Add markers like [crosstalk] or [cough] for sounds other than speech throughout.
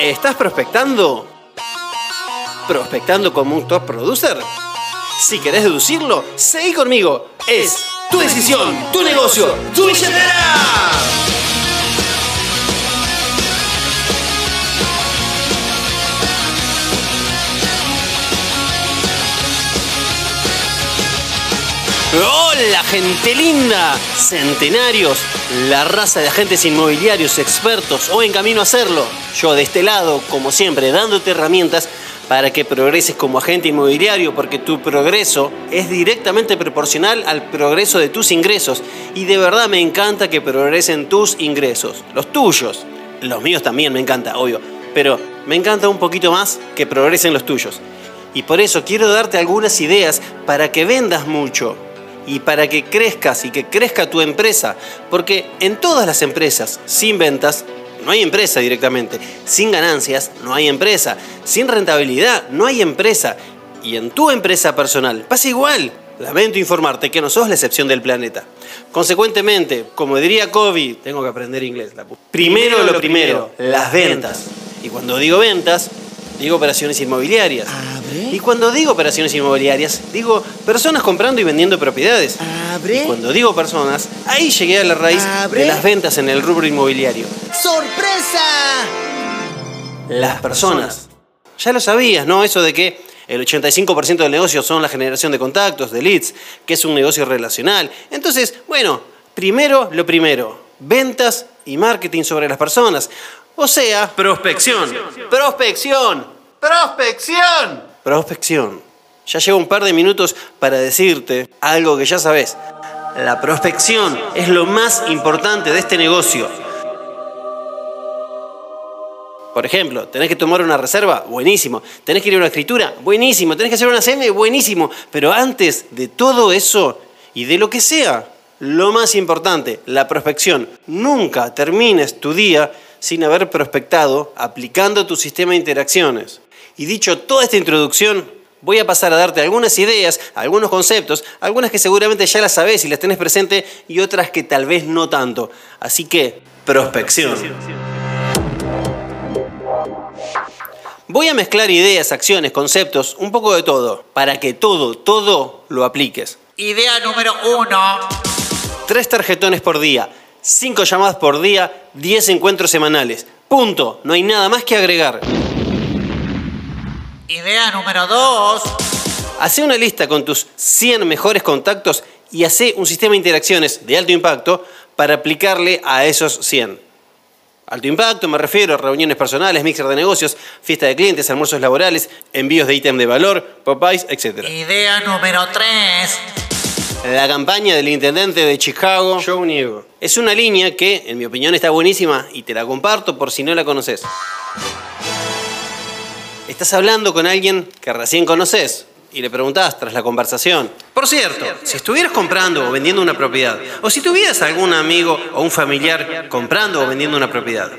¿Estás prospectando? ¿Prospectando como un top producer? Si querés deducirlo, seguí conmigo. Es tu decisión, tu negocio, tu billetera. Hola gente linda, centenarios, la raza de agentes inmobiliarios expertos o en camino a hacerlo. Yo de este lado, como siempre, dándote herramientas para que progreses como agente inmobiliario, porque tu progreso es directamente proporcional al progreso de tus ingresos. Y de verdad me encanta que progresen tus ingresos, los tuyos. Los míos también me encanta, obvio, pero me encanta un poquito más que progresen los tuyos. Y por eso quiero darte algunas ideas para que vendas mucho, y para que crezcas y que crezca tu empresa. Porque en todas las empresas, sin ventas, no hay empresa directamente. Sin ganancias, no hay empresa. Sin rentabilidad, no hay empresa. Y en tu empresa personal pasa igual. Lamento informarte que no sos la excepción del planeta. Consecuentemente, como diría Kobe, tengo que aprender inglés. Primero lo primero, las ventas. Y cuando digo ventas, digo operaciones inmobiliarias. Y cuando digo operaciones inmobiliarias, digo personas comprando y vendiendo propiedades. Y cuando digo personas, ahí llegué a la raíz de las ventas en el rubro inmobiliario. ¡Sorpresa! Las personas. Ya lo sabías, ¿no? Eso de que el 85% del negocio son la generación de contactos, de leads, que es un negocio relacional. Entonces, bueno, primero lo primero, ventas y marketing sobre las personas. O sea, prospección. Prospección. Prospección. Prospección. Ya llevo un par de minutos para decirte algo que ya sabes. La prospección es lo más importante de este negocio. Por ejemplo, tenés que tomar una reserva, buenísimo. Tenés que ir a una escritura, buenísimo. Tenés que hacer una CM, buenísimo. Pero antes de todo eso y de lo que sea, lo más importante, la prospección. Nunca termines tu día sin haber prospectado aplicando tu sistema de interacciones. Y dicho toda esta introducción, voy a pasar a darte algunas ideas, algunos conceptos, algunas que seguramente ya las sabes y las tenés presente y otras que tal vez no tanto. Así que, prospección. Voy a mezclar ideas, acciones, conceptos, un poco de todo, para que todo, todo lo apliques. Idea número uno. Tres tarjetones por día, cinco llamadas por día, diez encuentros semanales. Punto. No hay nada más que agregar. Idea número dos. Hace una lista con tus 100 mejores contactos y hace un sistema de interacciones de alto impacto para aplicarle a esos 100. Alto impacto, me refiero a reuniones personales, mixer de negocios, fiesta de clientes, almuerzos laborales, envíos de ítem de valor, Popeyes, etc. Idea número 3. La campaña del intendente de Chicago, Joe Niego. Es una línea que, en mi opinión, está buenísima y te la comparto por si no la conoces. Estás hablando con alguien que recién conoces y le preguntás tras la conversación. Por cierto, si estuvieras comprando o vendiendo una propiedad, o si tuvieras algún amigo o un familiar comprando o vendiendo una propiedad,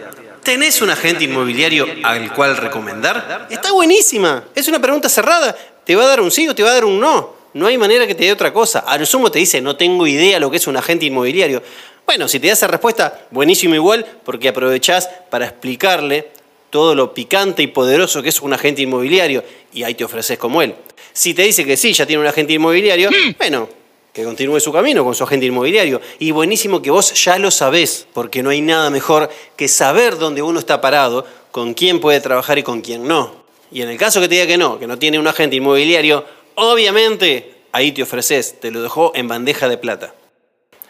¿tenés un agente inmobiliario al cual recomendar? Está buenísima. Es una pregunta cerrada. Te va a dar un sí o te va a dar un no. No hay manera que te dé otra cosa. A lo sumo te dice, no tengo idea lo que es un agente inmobiliario. Bueno, si te da esa respuesta, buenísimo igual, porque aprovechás para explicarle todo lo picante y poderoso que es un agente inmobiliario y ahí te ofreces como él. Si te dice que sí, ya tiene un agente inmobiliario, bueno, que continúe su camino con su agente inmobiliario. Y buenísimo que vos ya lo sabés, porque no hay nada mejor que saber dónde uno está parado, con quién puede trabajar y con quién no. Y en el caso que te diga que no, que no tiene un agente inmobiliario, obviamente ahí te ofreces, te lo dejó en bandeja de plata.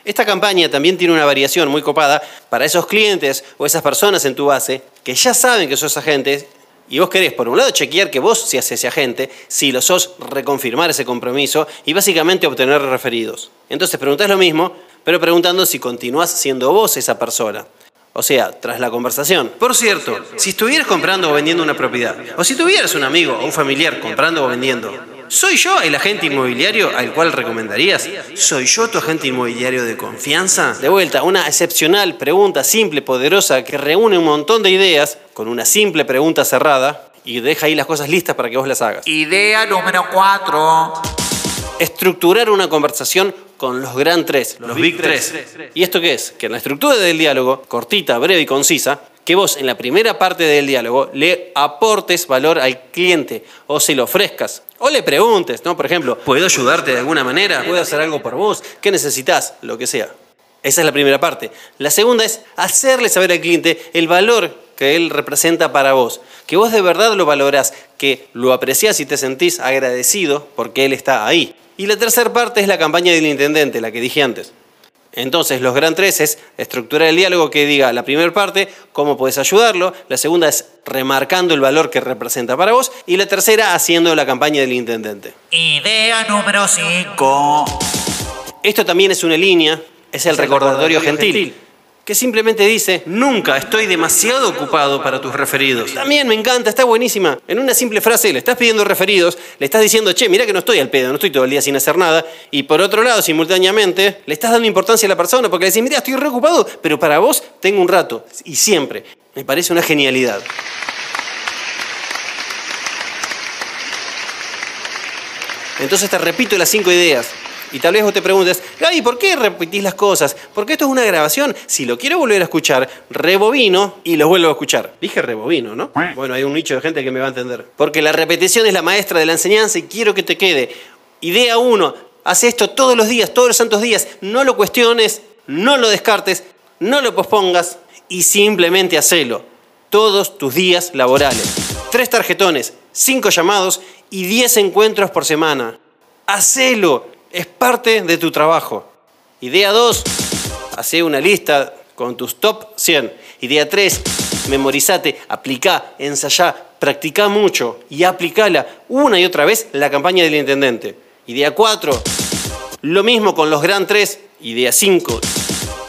Esta campaña también tiene una variación muy copada para esos clientes o esas personas en tu base que ya saben que sos agentes y vos querés, por un lado, chequear que vos seas ese agente, si lo sos, reconfirmar ese compromiso y básicamente obtener referidos. Entonces preguntás lo mismo, pero preguntando si continuás siendo vos esa persona. O sea, tras la conversación. Por cierto, si estuvieras comprando o vendiendo una propiedad, o si tuvieras un amigo o un familiar comprando o vendiendo, ¿soy yo el agente inmobiliario al cual recomendarías? ¿Soy yo tu agente inmobiliario de confianza? De vuelta, una excepcional pregunta simple, poderosa, que reúne un montón de ideas con una simple pregunta cerrada y deja ahí las cosas listas para que vos las hagas. Idea número 4. Estructurar una conversación con los gran tres, los, big tres. ¿Y esto qué es? Que en la estructura del diálogo, cortita, breve y concisa, que vos en la primera parte del diálogo le aportes valor al cliente o se lo ofrezcas. O le preguntes, ¿no? Por ejemplo, ¿puedo ayudarte de alguna manera? ¿Puedo hacer algo por vos? ¿Qué necesitas? Lo que sea. Esa es la primera parte. La segunda es hacerle saber al cliente el valor que él representa para vos. Que vos de verdad lo valorás, que lo apreciás y te sentís agradecido porque él está ahí. Y la tercera parte es la campaña del intendente, la que dije antes. Entonces, los gran tres es estructurar el diálogo que diga la primera parte, cómo puedes ayudarlo, la segunda es remarcando el valor que representa para vos y la tercera haciendo la campaña del intendente. Idea número 5. Esto también es una línea, es el recordatorio gentil, que simplemente dice, nunca estoy demasiado ocupado para tus referidos. También me encanta, está buenísima. En una simple frase le estás pidiendo referidos, le estás diciendo, che, mira que no estoy al pedo, no estoy todo el día sin hacer nada. Y por otro lado, simultáneamente, le estás dando importancia a la persona porque le decís, mira, estoy reocupado, pero para vos tengo un rato. Y siempre. Me parece una genialidad. Entonces te repito las cinco ideas. Y tal vez vos te preguntes, Gaby, ¿por qué repetís las cosas? Porque esto es una grabación. Si lo quiero volver a escuchar, rebobino y lo vuelvo a escuchar. Dije rebobino, ¿no? Bueno, hay un nicho de gente que me va a entender. Porque la repetición es la maestra de la enseñanza y quiero que te quede. Idea uno, haz esto todos los días, todos los santos días. No lo cuestiones, no lo descartes, no lo pospongas y simplemente hacelo. Todos tus días laborales. Tres tarjetones, cinco llamados y diez encuentros por semana. Hacelo es parte de tu trabajo. Idea 2, hace una lista con tus top 100. Idea 3, memorizate, aplica, ensayá, practica mucho y aplicala una y otra vez la campaña del intendente. Idea 4, lo mismo con los Gran 3. Idea 5,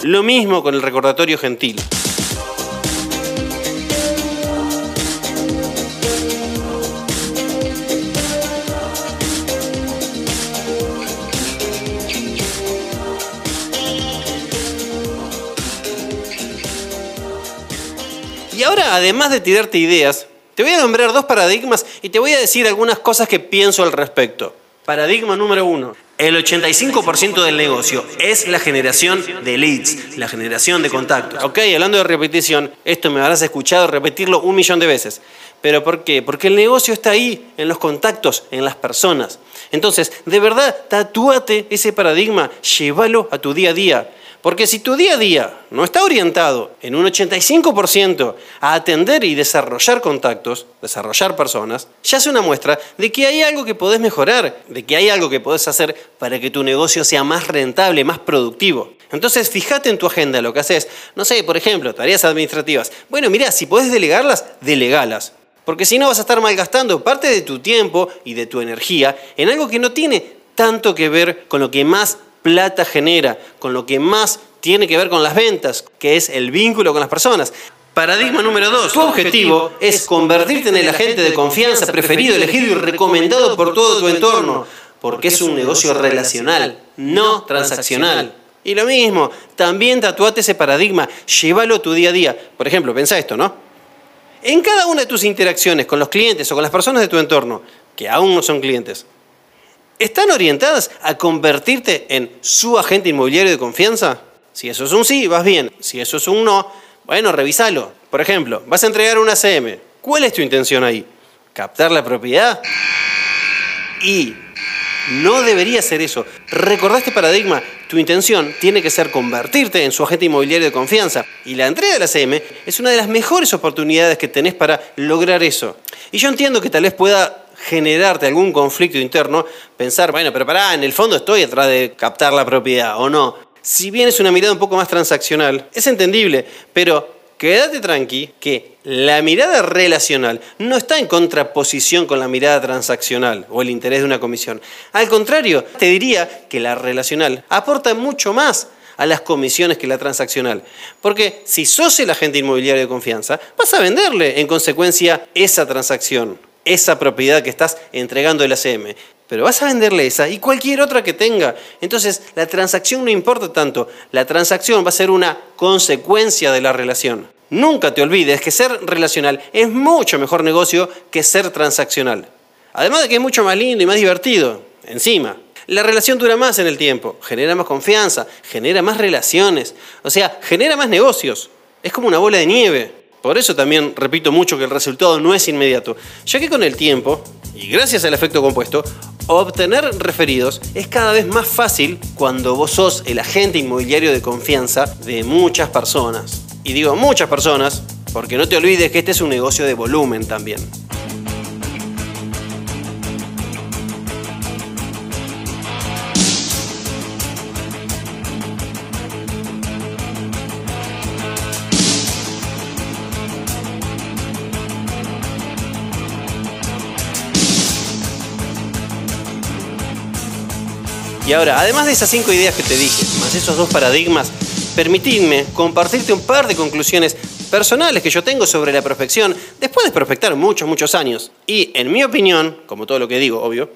lo mismo con el recordatorio gentil. Además de tirarte ideas, te voy a nombrar dos paradigmas y te voy a decir algunas cosas que pienso al respecto. Paradigma número uno. El 85% del negocio es la generación de leads, la generación de contactos. Ok, hablando de repetición, esto me habrás escuchado repetirlo un millón de veces. ¿Pero por qué? Porque el negocio está ahí, en los contactos, en las personas. Entonces, de verdad, tatúate ese paradigma, llévalo a tu día a día. Porque si tu día a día no está orientado en un 85% a atender y desarrollar contactos, desarrollar personas, ya es una muestra de que hay algo que podés mejorar, de que hay algo que podés hacer para que tu negocio sea más rentable, más productivo. Entonces, fíjate en tu agenda lo que haces. No sé, por ejemplo, tareas administrativas. Bueno, mira, si podés delegarlas, delegalas. Porque si no vas a estar malgastando parte de tu tiempo y de tu energía en algo que no tiene tanto que ver con lo que más plata genera, con lo que más tiene que ver con las ventas, que es el vínculo con las personas. Paradigma número dos. Tu objetivo es convertirte en el agente de confianza preferido, elegido y recomendado por todo tu entorno, porque es un negocio relacional, no transaccional. Y lo mismo, también tatuate ese paradigma, llévalo a tu día a día. Por ejemplo, pensa esto, ¿no? En cada una de tus interacciones con los clientes o con las personas de tu entorno, que aún no son clientes, ¿están orientadas a convertirte en su agente inmobiliario de confianza? Si eso es un sí, vas bien. Si eso es un no, bueno, revísalo. Por ejemplo, vas a entregar una CM. ¿Cuál es tu intención ahí? ¿Captar la propiedad? Y no debería ser eso. Recordá este paradigma. Tu intención tiene que ser convertirte en su agente inmobiliario de confianza. Y la entrega de la CM es una de las mejores oportunidades que tenés para lograr eso. Y yo entiendo que tal vez pueda generarte algún conflicto interno, pensar, bueno, pero pará, en el fondo estoy atrás de captar la propiedad o no. Si bien es una mirada un poco más transaccional, es entendible, pero quédate tranqui que la mirada relacional no está en contraposición con la mirada transaccional o el interés de una comisión. Al contrario, te diría que la relacional aporta mucho más a las comisiones que la transaccional. Porque si sos el agente inmobiliario de confianza, vas a venderle en consecuencia esa transacción esa propiedad que estás entregando el ACM. Pero vas a venderle esa y cualquier otra que tenga. Entonces, la transacción no importa tanto. La transacción va a ser una consecuencia de la relación. Nunca te olvides que ser relacional es mucho mejor negocio que ser transaccional. Además de que es mucho más lindo y más divertido. Encima, la relación dura más en el tiempo, genera más confianza, genera más relaciones, o sea, genera más negocios. Es como una bola de nieve. Por eso también repito mucho que el resultado no es inmediato, ya que con el tiempo, y gracias al efecto compuesto, obtener referidos es cada vez más fácil cuando vos sos el agente inmobiliario de confianza de muchas personas. Y digo muchas personas porque no te olvides que este es un negocio de volumen también. Y ahora, además de esas cinco ideas que te dije, más esos dos paradigmas, permitidme compartirte un par de conclusiones personales que yo tengo sobre la prospección después de prospectar muchos, muchos años. Y en mi opinión, como todo lo que digo, obvio,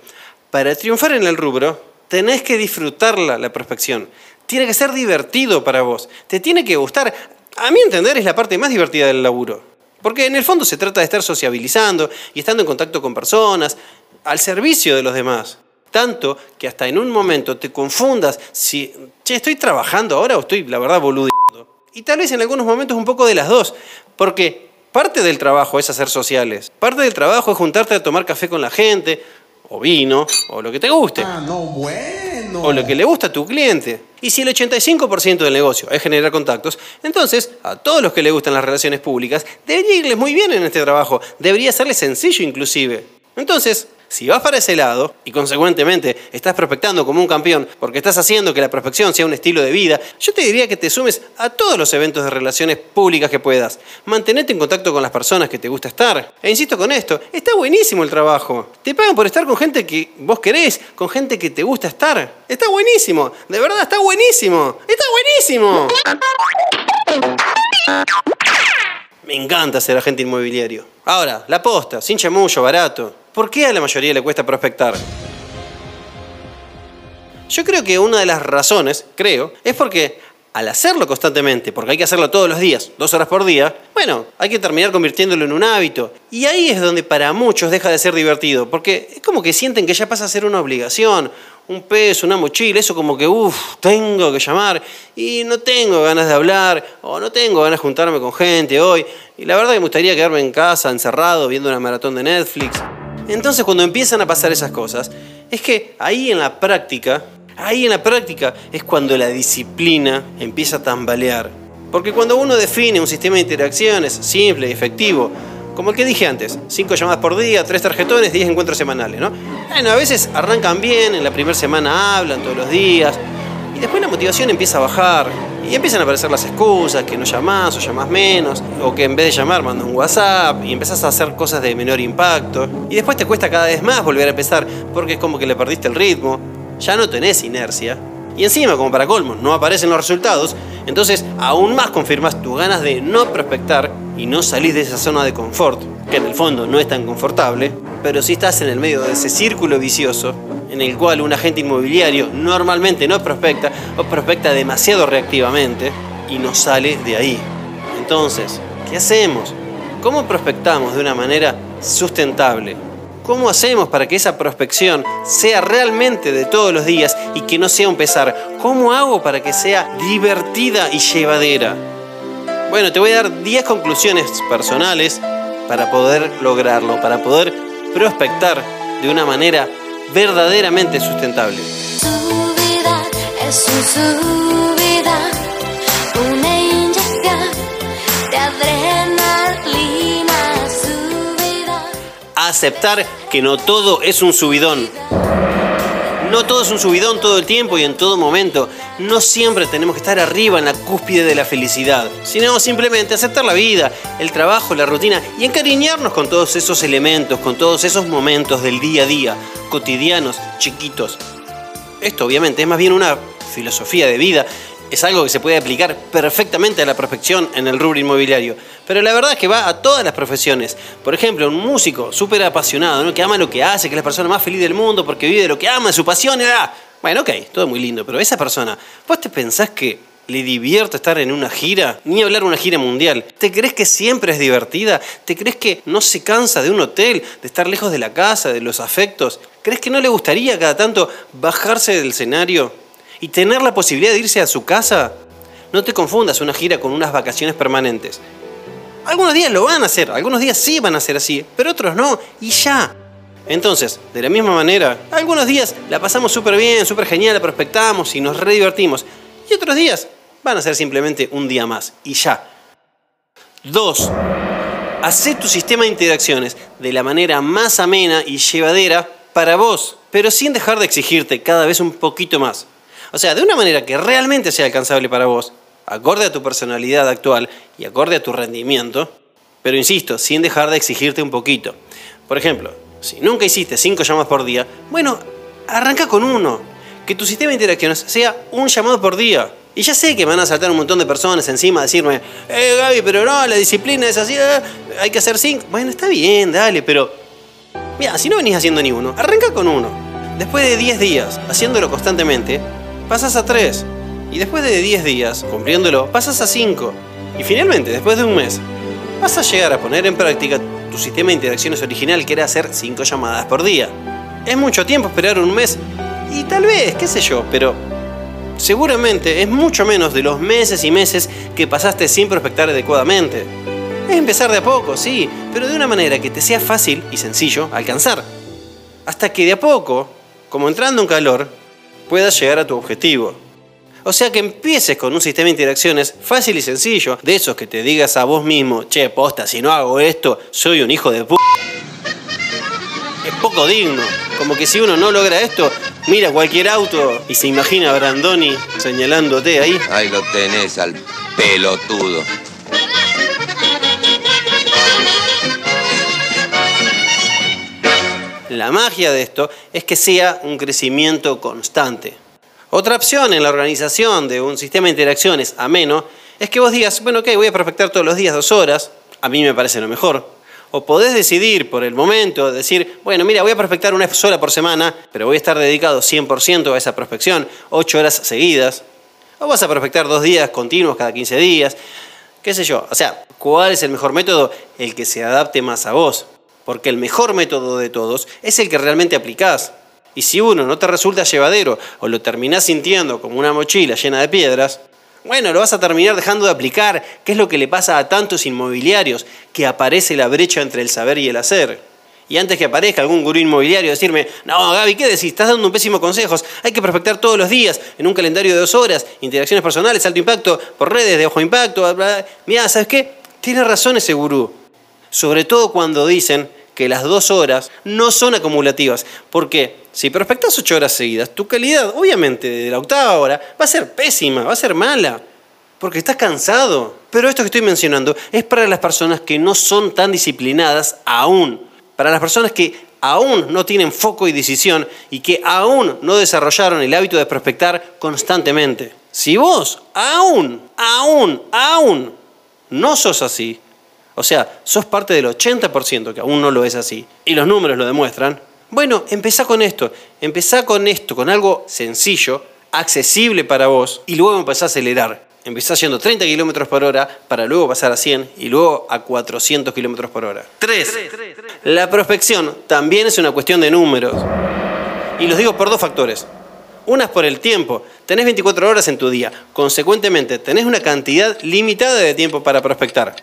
para triunfar en el rubro, tenés que disfrutarla, la prospección. Tiene que ser divertido para vos. Te tiene que gustar. A mi entender es la parte más divertida del laburo. Porque en el fondo se trata de estar sociabilizando y estando en contacto con personas, al servicio de los demás. Tanto que hasta en un momento te confundas si, che, estoy trabajando ahora o estoy, la verdad, boludeando. Y tal vez en algunos momentos un poco de las dos. Porque parte del trabajo es hacer sociales. Parte del trabajo es juntarte a tomar café con la gente, o vino, o lo que te guste. Ah, no, bueno. O lo que le gusta a tu cliente. Y si el 85% del negocio es generar contactos, entonces a todos los que le gustan las relaciones públicas, debería irles muy bien en este trabajo. Debería serles sencillo inclusive. Entonces, si vas para ese lado y consecuentemente estás prospectando como un campeón porque estás haciendo que la prospección sea un estilo de vida, yo te diría que te sumes a todos los eventos de relaciones públicas que puedas. Mantenete en contacto con las personas que te gusta estar. E insisto con esto, está buenísimo el trabajo. Te pagan por estar con gente que vos querés, con gente que te gusta estar. Está buenísimo, de verdad está buenísimo. Está buenísimo. Me encanta ser agente inmobiliario. Ahora, la posta, sin chamullo, barato. ¿Por qué a la mayoría le cuesta prospectar? Yo creo que una de las razones, creo, es porque al hacerlo constantemente, porque hay que hacerlo todos los días, dos horas por día, bueno, hay que terminar convirtiéndolo en un hábito. Y ahí es donde para muchos deja de ser divertido, porque es como que sienten que ya pasa a ser una obligación, un peso, una mochila, eso como que, uff, tengo que llamar y no tengo ganas de hablar o no tengo ganas de juntarme con gente hoy. Y la verdad que me gustaría quedarme en casa, encerrado, viendo una maratón de Netflix. Entonces cuando empiezan a pasar esas cosas, es que ahí en la práctica, ahí en la práctica es cuando la disciplina empieza a tambalear. Porque cuando uno define un sistema de interacciones simple y efectivo, como el que dije antes, 5 llamadas por día, 3 tarjetones, 10 encuentros semanales, ¿no? Bueno, a veces arrancan bien, en la primera semana hablan todos los días, y después la motivación empieza a bajar, y empiezan a aparecer las excusas, que no llamás o llamás menos, o que en vez de llamar mandas un WhatsApp, y empezás a hacer cosas de menor impacto, y después te cuesta cada vez más volver a empezar, porque es como que le perdiste el ritmo, ya no tenés inercia, y encima, como para colmo, no aparecen los resultados, entonces aún más confirmas tus ganas de no prospectar y no salís de esa zona de confort, que en el fondo no es tan confortable, pero si estás en el medio de ese círculo vicioso en el cual un agente inmobiliario normalmente no prospecta o prospecta demasiado reactivamente y no sale de ahí. Entonces, ¿qué hacemos? ¿Cómo prospectamos de una manera sustentable? ¿Cómo hacemos para que esa prospección sea realmente de todos los días y que no sea un pesar? ¿Cómo hago para que sea divertida y llevadera? Bueno, te voy a dar 10 conclusiones personales para poder lograrlo, para poder prospectar de una manera verdaderamente sustentable. Su vida es un subida, Aceptar que no todo es un subidón. No todo es un subidón todo el tiempo y en todo momento. No siempre tenemos que estar arriba en la cúspide de la felicidad, sino simplemente aceptar la vida, el trabajo, la rutina y encariñarnos con todos esos elementos, con todos esos momentos del día a día, cotidianos, chiquitos. Esto obviamente es más bien una filosofía de vida, es algo que se puede aplicar perfectamente a la prospección en el rubro inmobiliario. Pero la verdad es que va a todas las profesiones. Por ejemplo, un músico súper apasionado, ¿no? que ama lo que hace, que es la persona más feliz del mundo porque vive de lo que ama, su pasión. ¡ah! Bueno, ok, todo muy lindo, pero esa persona, ¿vos te pensás que le divierte estar en una gira? Ni hablar de una gira mundial. ¿Te crees que siempre es divertida? ¿Te crees que no se cansa de un hotel, de estar lejos de la casa, de los afectos? ¿Crees que no le gustaría cada tanto bajarse del escenario y tener la posibilidad de irse a su casa? No te confundas una gira con unas vacaciones permanentes. Algunos días lo van a hacer, algunos días sí van a ser así, pero otros no, y ya. Entonces, de la misma manera, algunos días la pasamos súper bien, súper genial, la prospectamos y nos re divertimos. Y otros días van a ser simplemente un día más, y ya. Dos, hacé tu sistema de interacciones de la manera más amena y llevadera para vos, pero sin dejar de exigirte cada vez un poquito más. O sea, de una manera que realmente sea alcanzable para vos, acorde a tu personalidad actual y acorde a tu rendimiento, pero insisto, sin dejar de exigirte un poquito. Por ejemplo, si nunca hiciste cinco llamadas por día, bueno, arranca con uno. Que tu sistema de interacciones sea un llamado por día. Y ya sé que me van a saltar un montón de personas encima a decirme, eh Gaby, pero no, la disciplina es así, eh, hay que hacer cinco. Bueno, está bien, dale, pero... Mira, si no venís haciendo ni uno, arranca con uno. Después de 10 días, haciéndolo constantemente, pasas a 3. Y después de 10 días, cumpliéndolo, pasas a 5. Y finalmente, después de un mes, vas a llegar a poner en práctica tu sistema de interacciones original que era hacer 5 llamadas por día. Es mucho tiempo esperar un mes y tal vez, qué sé yo, pero seguramente es mucho menos de los meses y meses que pasaste sin prospectar adecuadamente. Es empezar de a poco, sí, pero de una manera que te sea fácil y sencillo alcanzar. Hasta que de a poco, como entrando en calor, puedas llegar a tu objetivo. O sea que empieces con un sistema de interacciones fácil y sencillo, de esos que te digas a vos mismo, che, posta, si no hago esto, soy un hijo de p. Es poco digno. Como que si uno no logra esto, mira cualquier auto y se imagina a Brandoni señalándote ahí. Ahí lo tenés al pelotudo. [laughs] La magia de esto es que sea un crecimiento constante. Otra opción en la organización de un sistema de interacciones ameno es que vos digas, bueno, ok, voy a prospectar todos los días dos horas, a mí me parece lo mejor. O podés decidir por el momento, decir, bueno, mira, voy a prospectar una sola por semana, pero voy a estar dedicado 100% a esa prospección, ocho horas seguidas. O vas a prospectar dos días continuos cada 15 días, qué sé yo. O sea, ¿cuál es el mejor método? El que se adapte más a vos. Porque el mejor método de todos es el que realmente aplicás. Y si uno no te resulta llevadero o lo terminás sintiendo como una mochila llena de piedras, bueno, lo vas a terminar dejando de aplicar, que es lo que le pasa a tantos inmobiliarios, que aparece la brecha entre el saber y el hacer. Y antes que aparezca algún gurú inmobiliario decirme, no, Gaby, ¿qué decís? Estás dando un pésimo consejos. Hay que prospectar todos los días, en un calendario de dos horas, interacciones personales, alto impacto, por redes de bajo impacto. Bla, bla. Mirá, ¿sabes qué? Tiene razón ese gurú. Sobre todo cuando dicen que las dos horas no son acumulativas. Porque si prospectas ocho horas seguidas, tu calidad, obviamente, de la octava hora va a ser pésima, va a ser mala. Porque estás cansado. Pero esto que estoy mencionando es para las personas que no son tan disciplinadas aún. Para las personas que aún no tienen foco y decisión y que aún no desarrollaron el hábito de prospectar constantemente. Si vos aún, aún, aún no sos así, o sea, sos parte del 80% que aún no lo es así, y los números lo demuestran, bueno, empezá con esto, empezá con esto, con algo sencillo, accesible para vos, y luego empezá a acelerar. Empezá yendo 30 kilómetros por hora para luego pasar a 100 y luego a 400 kilómetros por hora. 3. La prospección también es una cuestión de números. Y los digo por dos factores. Una es por el tiempo. Tenés 24 horas en tu día. Consecuentemente, tenés una cantidad limitada de tiempo para prospectar.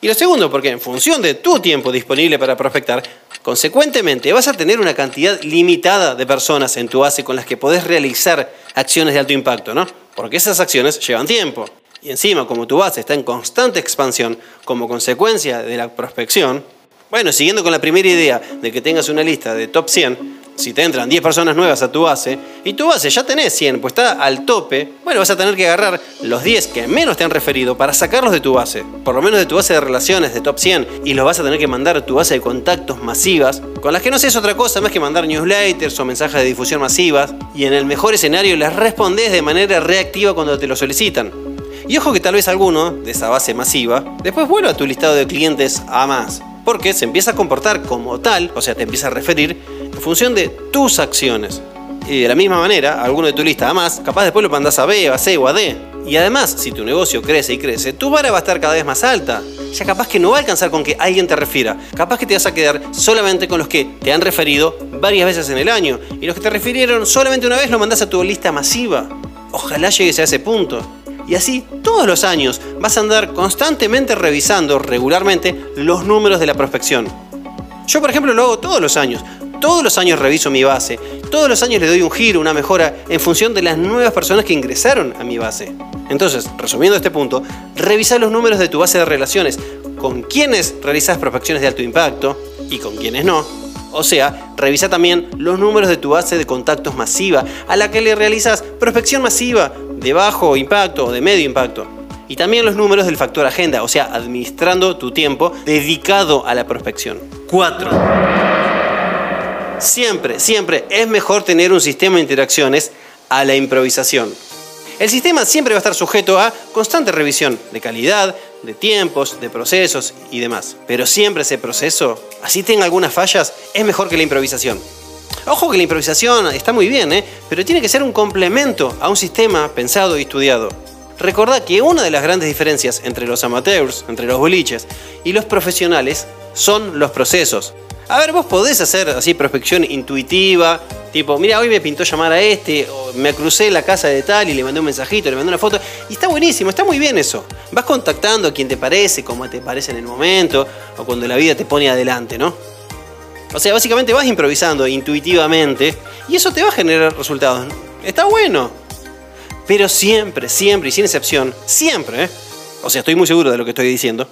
Y lo segundo, porque en función de tu tiempo disponible para prospectar, consecuentemente vas a tener una cantidad limitada de personas en tu base con las que podés realizar acciones de alto impacto, ¿no? Porque esas acciones llevan tiempo. Y encima, como tu base está en constante expansión como consecuencia de la prospección, bueno, siguiendo con la primera idea de que tengas una lista de top 100, si te entran 10 personas nuevas a tu base y tu base ya tenés 100, pues está al tope, bueno, vas a tener que agarrar los 10 que menos te han referido para sacarlos de tu base, por lo menos de tu base de relaciones de top 100, y los vas a tener que mandar a tu base de contactos masivas, con las que no seas otra cosa más que mandar newsletters o mensajes de difusión masivas, y en el mejor escenario les respondes de manera reactiva cuando te lo solicitan. Y ojo que tal vez alguno de esa base masiva después vuelva a tu listado de clientes a más, porque se empieza a comportar como tal, o sea, te empieza a referir en función de tus acciones. Y de la misma manera, alguno de tu lista a más, capaz después lo mandás a B, a C o a D. Y además, si tu negocio crece y crece, tu vara va a estar cada vez más alta. Ya capaz que no va a alcanzar con que alguien te refiera. Capaz que te vas a quedar solamente con los que te han referido varias veces en el año. Y los que te refirieron solamente una vez lo mandás a tu lista masiva. Ojalá llegues a ese punto. Y así, todos los años, vas a andar constantemente revisando regularmente los números de la prospección. Yo, por ejemplo, lo hago todos los años. Todos los años reviso mi base. Todos los años le doy un giro, una mejora en función de las nuevas personas que ingresaron a mi base. Entonces, resumiendo este punto, revisa los números de tu base de relaciones. Con quiénes realizas prospecciones de alto impacto y con quiénes no. O sea, revisa también los números de tu base de contactos masiva, a la que le realizas prospección masiva de bajo impacto o de medio impacto. Y también los números del factor agenda, o sea, administrando tu tiempo dedicado a la prospección. 4. Siempre, siempre es mejor tener un sistema de interacciones a la improvisación. El sistema siempre va a estar sujeto a constante revisión de calidad, de tiempos, de procesos y demás. Pero siempre ese proceso, así tenga algunas fallas, es mejor que la improvisación. Ojo que la improvisación está muy bien, ¿eh? pero tiene que ser un complemento a un sistema pensado y estudiado. Recordad que una de las grandes diferencias entre los amateurs, entre los boliches y los profesionales son los procesos. A ver, vos podés hacer así prospección intuitiva, tipo, mira, hoy me pintó llamar a este, o me crucé la casa de tal y le mandé un mensajito, le mandé una foto, y está buenísimo, está muy bien eso. Vas contactando a quien te parece, como te parece en el momento, o cuando la vida te pone adelante, ¿no? O sea, básicamente vas improvisando intuitivamente y eso te va a generar resultados. Está bueno. Pero siempre, siempre y sin excepción, siempre, ¿eh? o sea, estoy muy seguro de lo que estoy diciendo,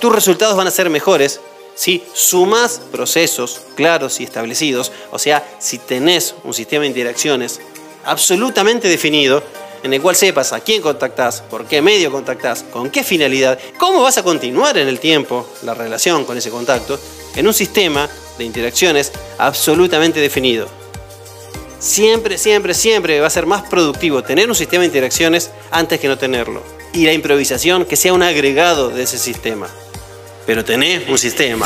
tus resultados van a ser mejores si sumas procesos claros y establecidos, o sea, si tenés un sistema de interacciones absolutamente definido, en el cual sepas a quién contactás, por qué medio contactás, con qué finalidad, cómo vas a continuar en el tiempo la relación con ese contacto, en un sistema de interacciones absolutamente definido. Siempre, siempre, siempre va a ser más productivo tener un sistema de interacciones antes que no tenerlo. Y la improvisación que sea un agregado de ese sistema. Pero tenés un sistema.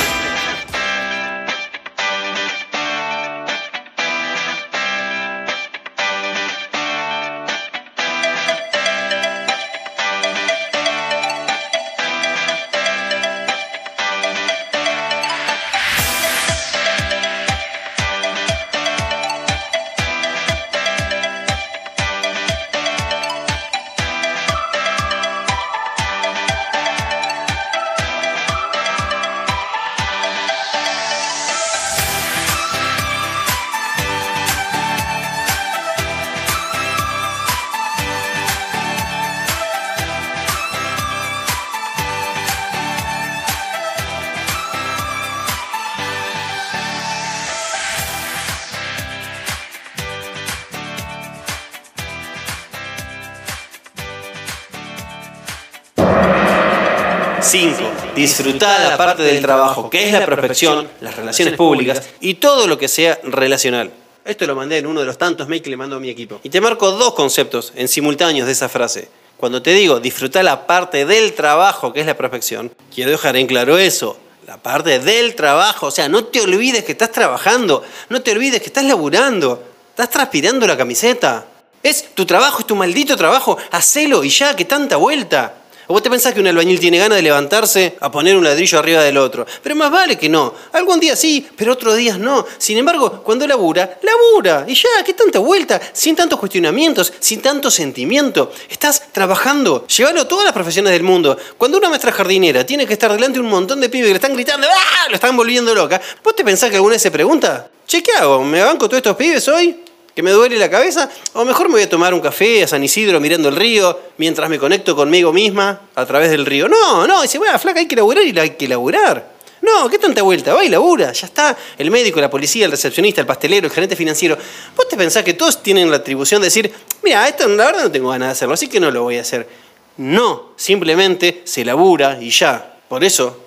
Cinco, Disfrutar la parte del trabajo, que es la prospección, las relaciones públicas y todo lo que sea relacional. Esto lo mandé en uno de los tantos mails que le mando a mi equipo. Y te marco dos conceptos en simultáneos de esa frase. Cuando te digo disfrutar la parte del trabajo, que es la prospección, quiero dejar en claro eso. La parte del trabajo, o sea, no te olvides que estás trabajando, no te olvides que estás laburando, estás transpirando la camiseta. Es tu trabajo, es tu maldito trabajo, hacelo y ya, que tanta vuelta. ¿O vos te pensás que un albañil tiene ganas de levantarse a poner un ladrillo arriba del otro? Pero más vale que no. Algún día sí, pero otros días no. Sin embargo, cuando labura, labura. Y ya, ¿qué tanta vuelta? Sin tantos cuestionamientos, sin tanto sentimiento. Estás trabajando. Llévalo a todas las profesiones del mundo. Cuando una maestra jardinera tiene que estar delante de un montón de pibes que le están gritando, ¡ah! Lo están volviendo loca. ¿Vos te pensás que alguna vez se pregunta? Che, ¿qué hago? ¿Me banco todos estos pibes hoy? Que me duele la cabeza, o mejor me voy a tomar un café a San Isidro mirando el río mientras me conecto conmigo misma a través del río. No, no, dice, bueno, flaca, hay que laburar y la hay que laburar. No, ¿qué tanta vuelta? Va y labura, ya está. El médico, la policía, el recepcionista, el pastelero, el gerente financiero. ¿Vos te pensás que todos tienen la atribución de decir, mira, esto la verdad no tengo ganas de hacerlo, así que no lo voy a hacer? No, simplemente se labura y ya. Por eso,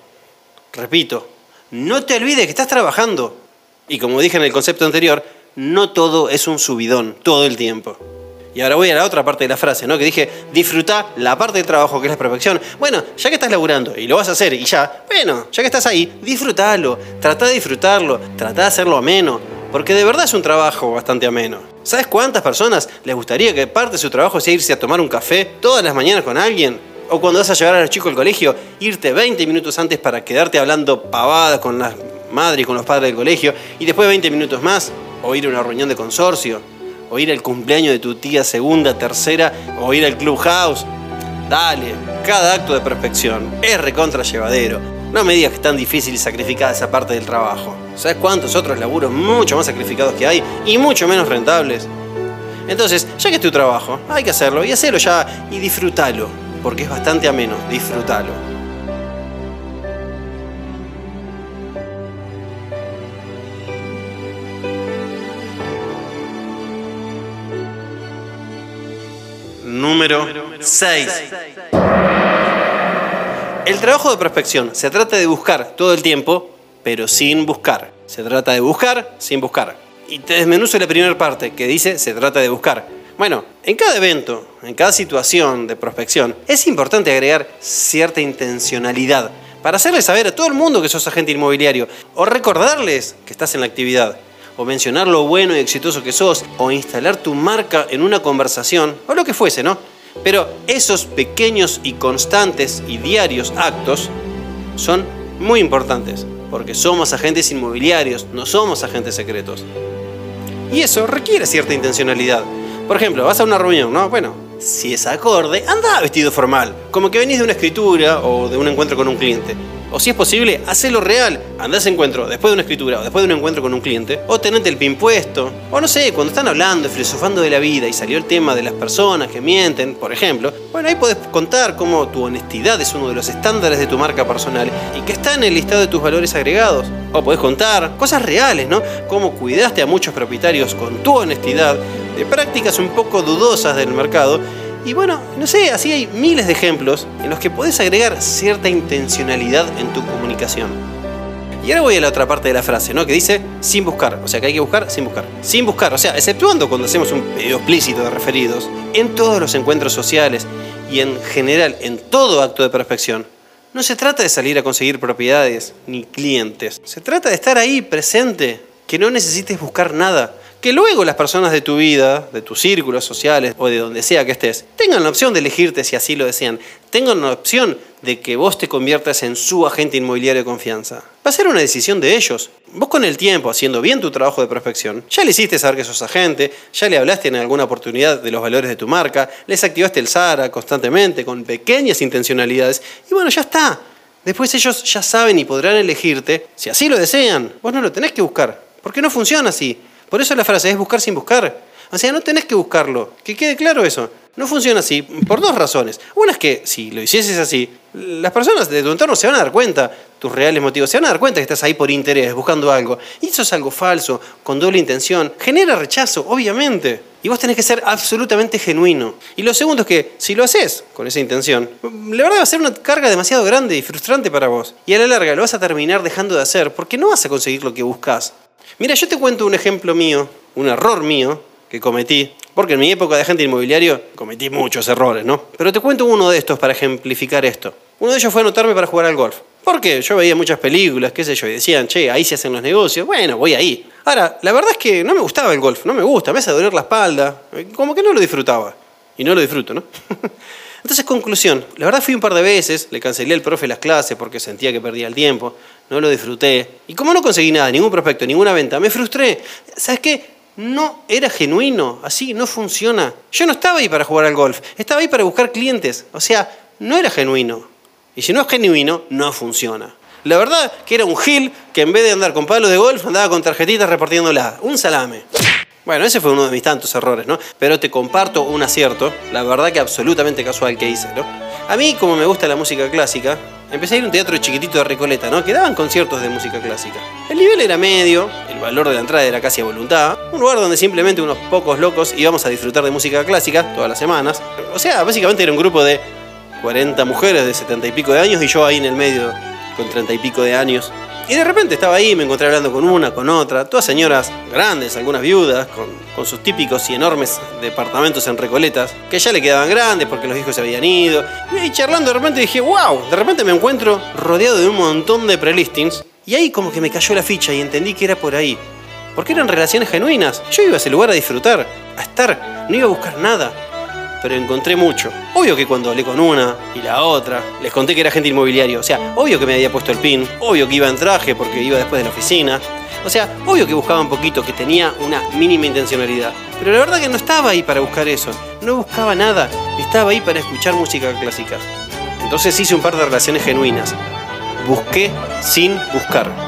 repito, no te olvides que estás trabajando. Y como dije en el concepto anterior, no todo es un subidón todo el tiempo. Y ahora voy a la otra parte de la frase, ¿no? Que dije, disfruta la parte del trabajo que es la perfección. Bueno, ya que estás laburando y lo vas a hacer y ya, bueno, ya que estás ahí, disfrútalo, trata de disfrutarlo, trata de hacerlo ameno, porque de verdad es un trabajo bastante ameno. ¿Sabes cuántas personas les gustaría que parte de su trabajo sea irse a tomar un café todas las mañanas con alguien? O cuando vas a llevar a los chicos al colegio, irte 20 minutos antes para quedarte hablando pavadas con las madres y con los padres del colegio, y después 20 minutos más o ir a una reunión de consorcio, o ir al cumpleaños de tu tía segunda, tercera, o ir al clubhouse. Dale, cada acto de prospección es recontra llevadero. No me digas que es tan difícil sacrificar esa parte del trabajo. ¿Sabes cuántos otros laburos mucho más sacrificados que hay y mucho menos rentables? Entonces, ya que es tu trabajo, hay que hacerlo y hacerlo ya y disfrútalo, porque es bastante ameno, disfrútalo. Número 6. El trabajo de prospección se trata de buscar todo el tiempo, pero sin buscar. Se trata de buscar sin buscar. Y te desmenuzo la primera parte que dice se trata de buscar. Bueno, en cada evento, en cada situación de prospección, es importante agregar cierta intencionalidad para hacerle saber a todo el mundo que sos agente inmobiliario o recordarles que estás en la actividad o mencionar lo bueno y exitoso que sos, o instalar tu marca en una conversación, o lo que fuese, ¿no? Pero esos pequeños y constantes y diarios actos son muy importantes, porque somos agentes inmobiliarios, no somos agentes secretos. Y eso requiere cierta intencionalidad. Por ejemplo, vas a una reunión, ¿no? Bueno, si es acorde, anda vestido formal, como que venís de una escritura o de un encuentro con un cliente. O si es posible, hacelo real. Andás a encuentro después de una escritura o después de un encuentro con un cliente. O tenete el pin puesto. O no sé, cuando están hablando, filosofando de la vida y salió el tema de las personas que mienten, por ejemplo. Bueno, ahí podés contar cómo tu honestidad es uno de los estándares de tu marca personal y que está en el listado de tus valores agregados. O podés contar cosas reales, ¿no? Cómo cuidaste a muchos propietarios con tu honestidad de prácticas un poco dudosas del mercado y bueno, no sé, así hay miles de ejemplos en los que podés agregar cierta intencionalidad en tu comunicación. Y ahora voy a la otra parte de la frase, ¿no? Que dice sin buscar. O sea, que hay que buscar sin buscar. Sin buscar. O sea, exceptuando cuando hacemos un pedido explícito de referidos, en todos los encuentros sociales y en general en todo acto de prospección, no se trata de salir a conseguir propiedades ni clientes. Se trata de estar ahí presente, que no necesites buscar nada, que luego las personas de tu vida, de tus círculos sociales o de donde sea que estés, tengan la opción de elegirte si así lo desean, tengan la opción de que vos te conviertas en su agente inmobiliario de confianza. Va a ser una decisión de ellos. Vos con el tiempo, haciendo bien tu trabajo de prospección, ya le hiciste saber que sos agente, ya le hablaste en alguna oportunidad de los valores de tu marca, les activaste el SARA constantemente con pequeñas intencionalidades y bueno, ya está. Después ellos ya saben y podrán elegirte si así lo desean. Vos no lo tenés que buscar, porque no funciona así. Por eso la frase es buscar sin buscar. O sea, no tenés que buscarlo. Que quede claro eso. No funciona así por dos razones. Una es que si lo hicieses así, las personas de tu entorno se van a dar cuenta, tus reales motivos, se van a dar cuenta que estás ahí por interés, buscando algo. Y eso es algo falso, con doble intención. Genera rechazo, obviamente. Y vos tenés que ser absolutamente genuino. Y lo segundo es que si lo haces con esa intención, la verdad va a ser una carga demasiado grande y frustrante para vos. Y a la larga lo vas a terminar dejando de hacer porque no vas a conseguir lo que buscas. Mira, yo te cuento un ejemplo mío, un error mío que cometí, porque en mi época de agente inmobiliario cometí muchos errores, ¿no? Pero te cuento uno de estos para ejemplificar esto. Uno de ellos fue anotarme para jugar al golf. Porque yo veía muchas películas, qué sé yo, y decían, che, ahí se hacen los negocios. Bueno, voy ahí. Ahora, la verdad es que no me gustaba el golf, no me gusta, me hace doler la espalda. Como que no lo disfrutaba. Y no lo disfruto, ¿no? [laughs] Entonces, conclusión, la verdad fui un par de veces, le cancelé al profe las clases porque sentía que perdía el tiempo, no lo disfruté. Y como no conseguí nada, ningún prospecto, ninguna venta, me frustré. ¿Sabes qué? No era genuino, así no funciona. Yo no estaba ahí para jugar al golf, estaba ahí para buscar clientes. O sea, no era genuino. Y si no es genuino, no funciona. La verdad que era un gil que en vez de andar con palos de golf andaba con tarjetitas repartiéndola. Un salame. Bueno, ese fue uno de mis tantos errores, ¿no? Pero te comparto un acierto, la verdad que absolutamente casual que hice, ¿no? A mí, como me gusta la música clásica, empecé a ir a un teatro chiquitito de Recoleta, ¿no? Que daban conciertos de música clásica. El nivel era medio, el valor de la entrada era casi a voluntad, un lugar donde simplemente unos pocos locos íbamos a disfrutar de música clásica todas las semanas. O sea, básicamente era un grupo de 40 mujeres de 70 y pico de años y yo ahí en el medio con 30 y pico de años. Y de repente estaba ahí, me encontré hablando con una, con otra, todas señoras grandes, algunas viudas, con, con, sus típicos y enormes departamentos en Recoletas, que ya le quedaban grandes porque los hijos se habían ido. Y charlando de repente dije, wow, de repente me encuentro rodeado de un montón de prelistings. Y ahí como que me cayó la ficha y entendí que era por ahí. Porque eran relaciones genuinas. Yo iba a ese lugar a disfrutar, a estar, no iba a buscar nada pero encontré mucho. Obvio que cuando hablé con una y la otra, les conté que era agente inmobiliario. O sea, obvio que me había puesto el pin, obvio que iba en traje porque iba después de la oficina. O sea, obvio que buscaba un poquito, que tenía una mínima intencionalidad. Pero la verdad que no estaba ahí para buscar eso. No buscaba nada. Estaba ahí para escuchar música clásica. Entonces hice un par de relaciones genuinas. Busqué sin buscar.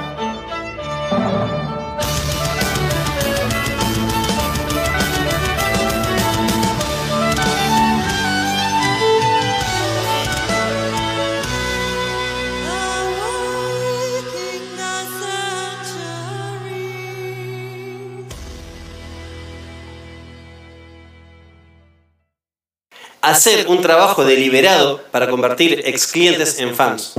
Hacer un trabajo deliberado para convertir ex clientes en fans.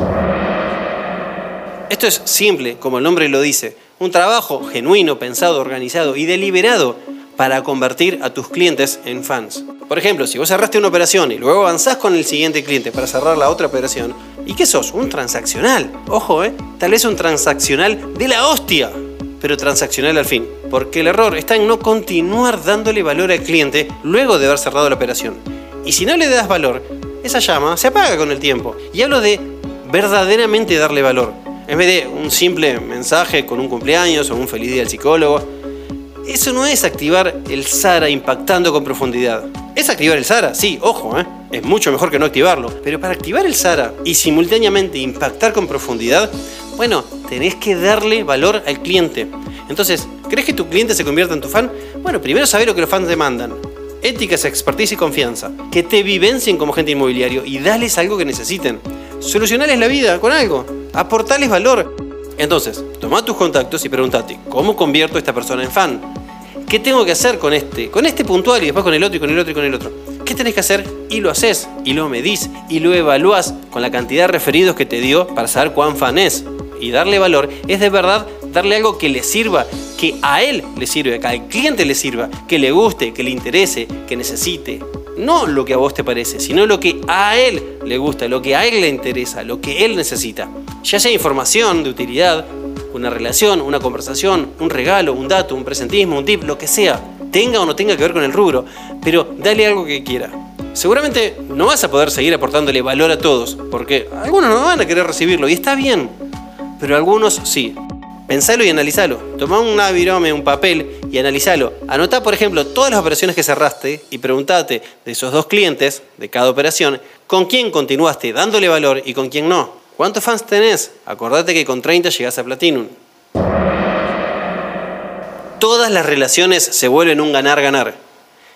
Esto es simple, como el nombre lo dice, un trabajo genuino, pensado, organizado y deliberado para convertir a tus clientes en fans. Por ejemplo, si vos cerraste una operación y luego avanzás con el siguiente cliente para cerrar la otra operación, ¿y qué sos? Un transaccional. Ojo, ¿eh? Tal vez un transaccional de la hostia, pero transaccional al fin. Porque el error está en no continuar dándole valor al cliente luego de haber cerrado la operación. Y si no le das valor, esa llama se apaga con el tiempo. Y hablo de verdaderamente darle valor. En vez de un simple mensaje con un cumpleaños o un feliz día al psicólogo. Eso no es activar el SARA impactando con profundidad. Es activar el SARA, sí, ojo, ¿eh? es mucho mejor que no activarlo. Pero para activar el SARA y simultáneamente impactar con profundidad, bueno, tenés que darle valor al cliente. Entonces, ¿crees que tu cliente se convierta en tu fan? Bueno, primero saber lo que los fans demandan éticas, expertise y confianza. Que te vivencien como agente inmobiliario y dales algo que necesiten. Solucionales la vida con algo. Aportales valor. Entonces, toma tus contactos y pregúntate, ¿cómo convierto a esta persona en fan? ¿Qué tengo que hacer con este? Con este puntual y después con el otro y con el otro y con el otro. ¿Qué tenés que hacer? Y lo haces, y lo medís, y lo evalúas con la cantidad de referidos que te dio para saber cuán fan es. Y darle valor es de verdad darle algo que le sirva, que a él le sirva, que al cliente le sirva, que le guste, que le interese, que necesite. No lo que a vos te parece, sino lo que a él le gusta, lo que a él le interesa, lo que él necesita. Ya sea información de utilidad, una relación, una conversación, un regalo, un dato, un presentismo, un tip, lo que sea, tenga o no tenga que ver con el rubro, pero dale algo que quiera. Seguramente no vas a poder seguir aportándole valor a todos, porque algunos no van a querer recibirlo y está bien, pero algunos sí. Pensalo y analizalo. Toma un virome, un papel y analizalo. Anotá, por ejemplo, todas las operaciones que cerraste y preguntate de esos dos clientes de cada operación, con quién continuaste dándole valor y con quién no. ¿Cuántos fans tenés? Acordate que con 30 llegás a Platinum. Todas las relaciones se vuelven un ganar-ganar.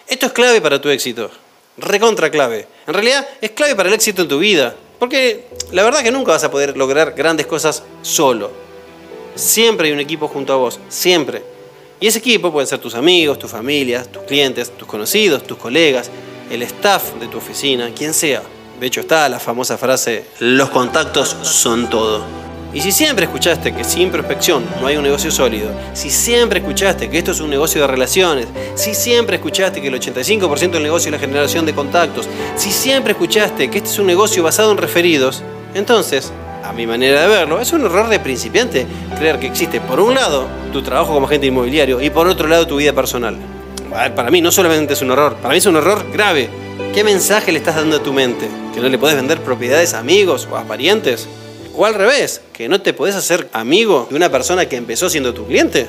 Esto es clave para tu éxito. Recontra clave. En realidad es clave para el éxito en tu vida. Porque la verdad que nunca vas a poder lograr grandes cosas solo Siempre hay un equipo junto a vos, siempre. Y ese equipo pueden ser tus amigos, tu familia, tus clientes, tus conocidos, tus colegas, el staff de tu oficina, quien sea. De hecho está la famosa frase, los contactos son todo. Y si siempre escuchaste que sin prospección no hay un negocio sólido, si siempre escuchaste que esto es un negocio de relaciones, si siempre escuchaste que el 85% del negocio es la generación de contactos, si siempre escuchaste que este es un negocio basado en referidos, entonces a mi manera de verlo, es un error de principiante creer que existe, por un lado, tu trabajo como agente inmobiliario y por otro lado, tu vida personal. Para mí no solamente es un error, para mí es un error grave. ¿Qué mensaje le estás dando a tu mente? ¿Que no le puedes vender propiedades a amigos o a parientes? O al revés, que no te puedes hacer amigo de una persona que empezó siendo tu cliente.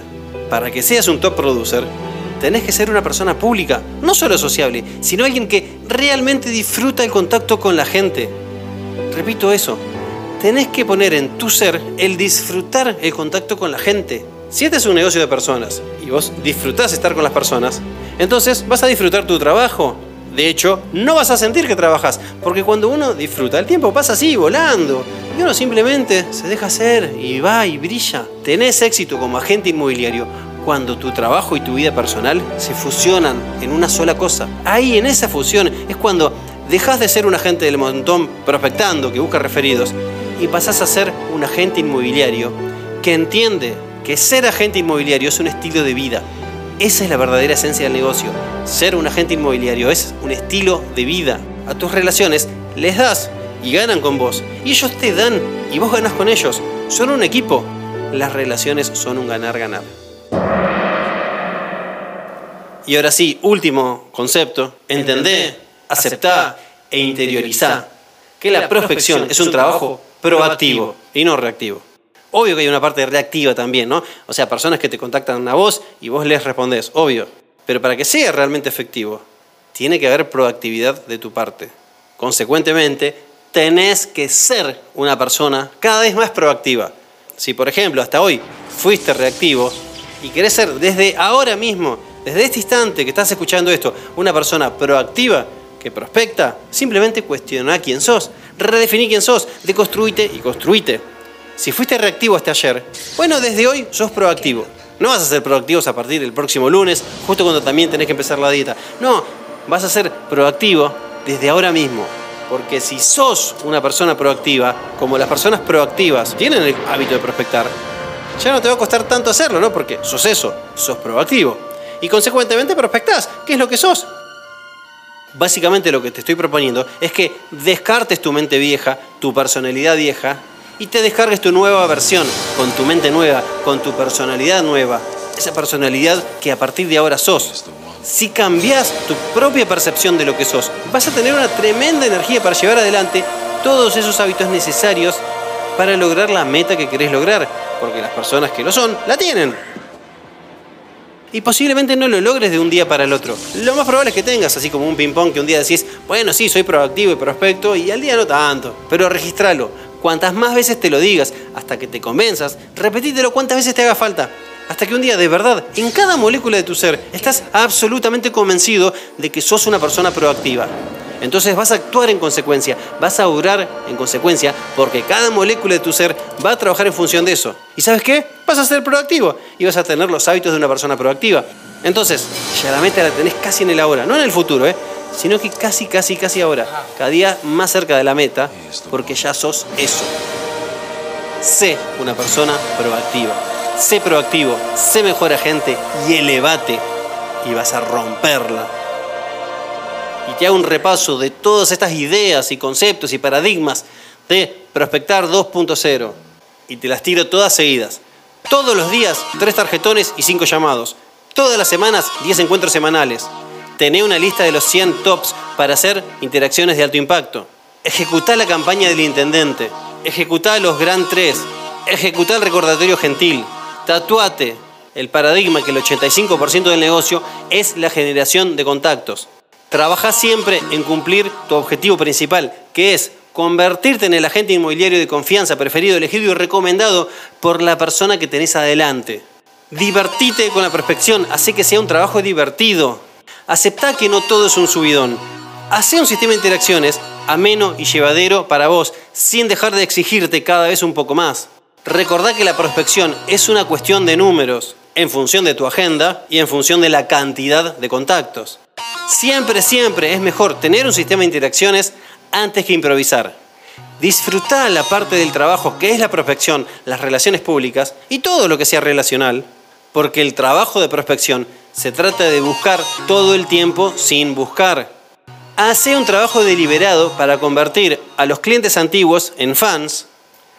Para que seas un top producer, tenés que ser una persona pública, no solo sociable, sino alguien que realmente disfruta el contacto con la gente. Repito eso, tenés que poner en tu ser el disfrutar el contacto con la gente. Si este es un negocio de personas y vos disfrutás estar con las personas, entonces vas a disfrutar tu trabajo. De hecho, no vas a sentir que trabajas, porque cuando uno disfruta, el tiempo pasa así, volando, y uno simplemente se deja hacer y va y brilla. Tenés éxito como agente inmobiliario cuando tu trabajo y tu vida personal se fusionan en una sola cosa. Ahí, en esa fusión, es cuando dejas de ser un agente del montón prospectando, que busca referidos, y pasás a ser un agente inmobiliario que entiende que ser agente inmobiliario es un estilo de vida. Esa es la verdadera esencia del negocio. Ser un agente inmobiliario es un estilo de vida. A tus relaciones les das y ganan con vos. Y ellos te dan y vos ganas con ellos. Son un equipo. Las relaciones son un ganar-ganar. Y ahora sí, último concepto. Entendé, aceptá e interiorizá que la prospección es un trabajo proactivo y no reactivo. Obvio que hay una parte reactiva también, ¿no? O sea, personas que te contactan a vos y vos les respondés, obvio. Pero para que sea realmente efectivo, tiene que haber proactividad de tu parte. Consecuentemente, tenés que ser una persona cada vez más proactiva. Si, por ejemplo, hasta hoy fuiste reactivo y querés ser desde ahora mismo, desde este instante que estás escuchando esto, una persona proactiva que prospecta, simplemente cuestiona quién sos, redefiní quién sos, deconstruite y construite. Si fuiste reactivo hasta ayer, bueno, desde hoy sos proactivo. No vas a ser proactivos a partir del próximo lunes, justo cuando también tenés que empezar la dieta. No, vas a ser proactivo desde ahora mismo. Porque si sos una persona proactiva, como las personas proactivas tienen el hábito de prospectar, ya no te va a costar tanto hacerlo, ¿no? Porque sos eso, sos proactivo. Y consecuentemente prospectás. ¿Qué es lo que sos? Básicamente lo que te estoy proponiendo es que descartes tu mente vieja, tu personalidad vieja, y te descargues tu nueva versión, con tu mente nueva, con tu personalidad nueva, esa personalidad que a partir de ahora sos. Si cambias tu propia percepción de lo que sos, vas a tener una tremenda energía para llevar adelante todos esos hábitos necesarios para lograr la meta que querés lograr, porque las personas que lo son, la tienen. Y posiblemente no lo logres de un día para el otro. Lo más probable es que tengas así como un ping-pong que un día decís, bueno, sí, soy proactivo y prospecto, y al día no tanto. Pero registralo. Cuantas más veces te lo digas hasta que te convenzas, repetítelo cuantas veces te haga falta. Hasta que un día, de verdad, en cada molécula de tu ser, estás absolutamente convencido de que sos una persona proactiva. Entonces vas a actuar en consecuencia, vas a orar en consecuencia, porque cada molécula de tu ser va a trabajar en función de eso. ¿Y sabes qué? Vas a ser proactivo y vas a tener los hábitos de una persona proactiva. Entonces, ya la meta la tenés casi en el ahora, no en el futuro, ¿eh? sino que casi, casi, casi ahora. Cada día más cerca de la meta, porque ya sos eso. Sé una persona proactiva. Sé proactivo, sé mejor agente y elevate y vas a romperla y te hago un repaso de todas estas ideas y conceptos y paradigmas de Prospectar 2.0 y te las tiro todas seguidas. Todos los días, tres tarjetones y cinco llamados. Todas las semanas, 10 encuentros semanales. Tené una lista de los 100 tops para hacer interacciones de alto impacto. Ejecutá la campaña del intendente. Ejecutá los Gran 3. Ejecutá el recordatorio gentil. Tatuate el paradigma que el 85% del negocio es la generación de contactos. Trabaja siempre en cumplir tu objetivo principal, que es convertirte en el agente inmobiliario de confianza preferido, elegido y recomendado por la persona que tenés adelante. Divertite con la prospección, hace que sea un trabajo divertido. Aceptá que no todo es un subidón. Hacé un sistema de interacciones ameno y llevadero para vos, sin dejar de exigirte cada vez un poco más. Recordá que la prospección es una cuestión de números, en función de tu agenda y en función de la cantidad de contactos. Siempre, siempre es mejor tener un sistema de interacciones antes que improvisar. Disfrutar la parte del trabajo que es la prospección, las relaciones públicas y todo lo que sea relacional, porque el trabajo de prospección se trata de buscar todo el tiempo sin buscar. Hace un trabajo deliberado para convertir a los clientes antiguos en fans.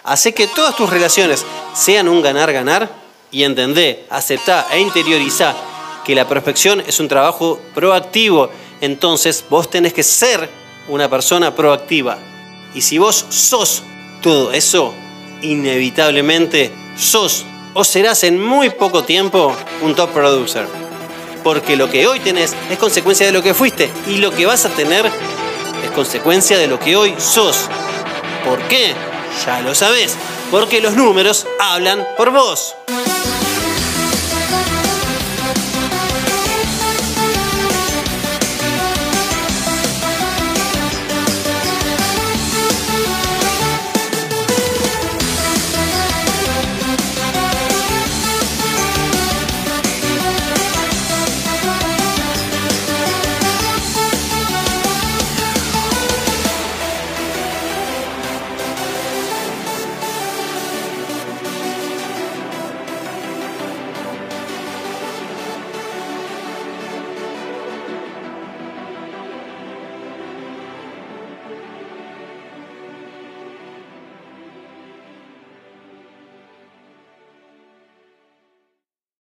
Hace que todas tus relaciones sean un ganar-ganar y entendé, aceptá e interiorizá que la prospección es un trabajo proactivo, entonces vos tenés que ser una persona proactiva. Y si vos sos todo eso, inevitablemente sos o serás en muy poco tiempo un top producer. Porque lo que hoy tenés es consecuencia de lo que fuiste y lo que vas a tener es consecuencia de lo que hoy sos. ¿Por qué? Ya lo sabés. Porque los números hablan por vos.